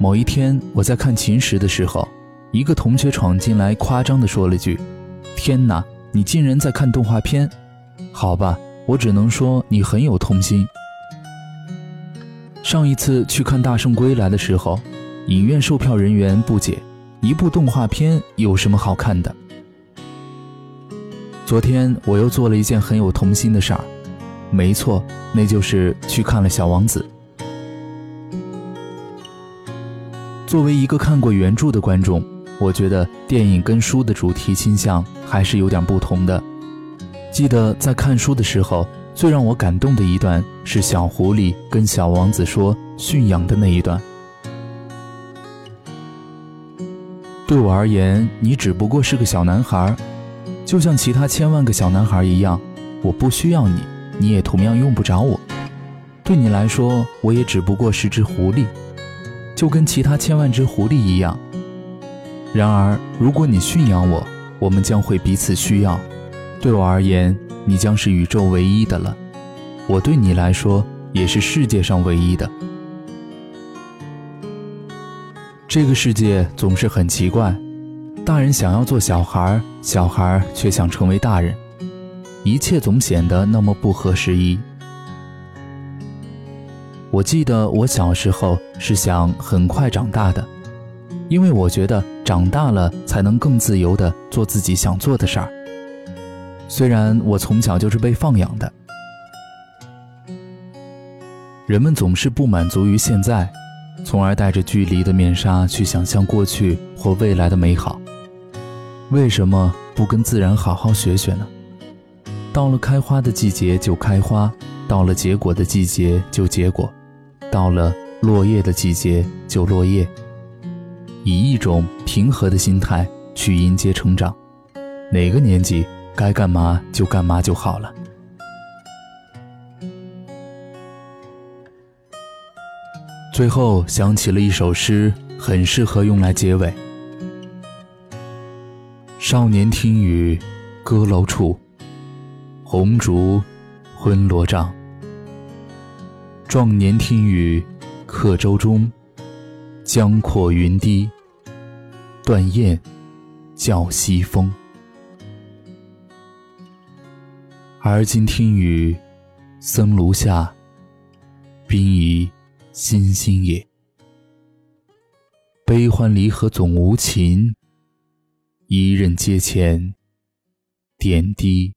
某一天，我在看秦时的时候，一个同学闯进来，夸张地说了句：“天哪，你竟然在看动画片？”好吧，我只能说你很有童心。上一次去看《大圣归来》的时候，影院售票人员不解：一部动画片有什么好看的？昨天我又做了一件很有童心的事儿，没错，那就是去看了《小王子》。作为一个看过原著的观众，我觉得电影跟书的主题倾向还是有点不同的。记得在看书的时候，最让我感动的一段是小狐狸跟小王子说驯养的那一段。对我而言，你只不过是个小男孩，就像其他千万个小男孩一样，我不需要你，你也同样用不着我。对你来说，我也只不过是只狐狸。就跟其他千万只狐狸一样。然而，如果你驯养我，我们将会彼此需要。对我而言，你将是宇宙唯一的了；我对你来说，也是世界上唯一的。这个世界总是很奇怪，大人想要做小孩，小孩却想成为大人，一切总显得那么不合时宜。我记得我小时候是想很快长大的，因为我觉得长大了才能更自由地做自己想做的事儿。虽然我从小就是被放养的，人们总是不满足于现在，从而带着距离的面纱去想象过去或未来的美好。为什么不跟自然好好学学呢？到了开花的季节就开花，到了结果的季节就结果。到了落叶的季节就落叶，以一种平和的心态去迎接成长。哪个年纪该干嘛就干嘛就好了。最后想起了一首诗，很适合用来结尾：少年听雨，歌楼处，红烛昏罗帐。壮年听雨，客舟中。江阔云低，断雁叫西风。而今听雨，僧庐下，冰移星星也。悲欢离合总无情，一任阶前，点滴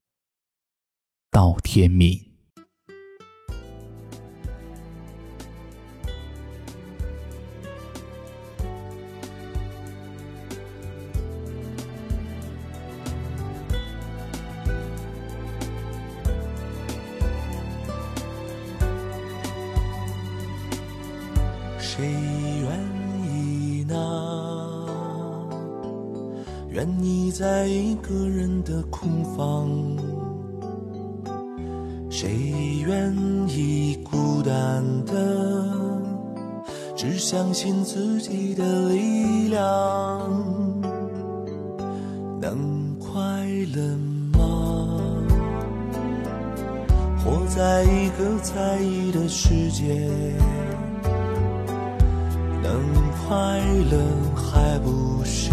到天明。愿意在一个人的空房？谁愿意孤单的，只相信自己的力量？能快乐吗？活在一个在意的世界。能快乐还不是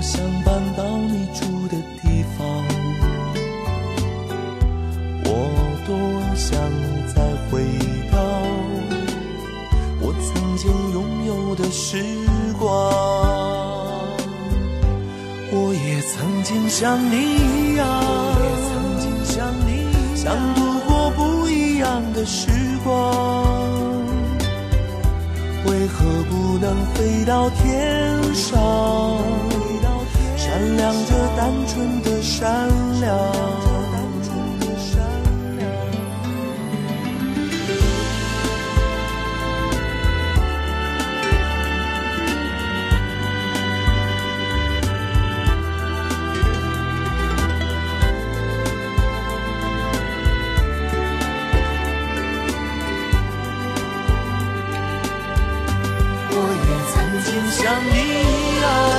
想搬到你住的地方。我多。想再回到我曾经拥有的时光。我也曾经像你一样，我也曾经像你一样想度过不一样的时光。为何不能飞到天上，闪亮着单纯的善良。我也曾经像你一样。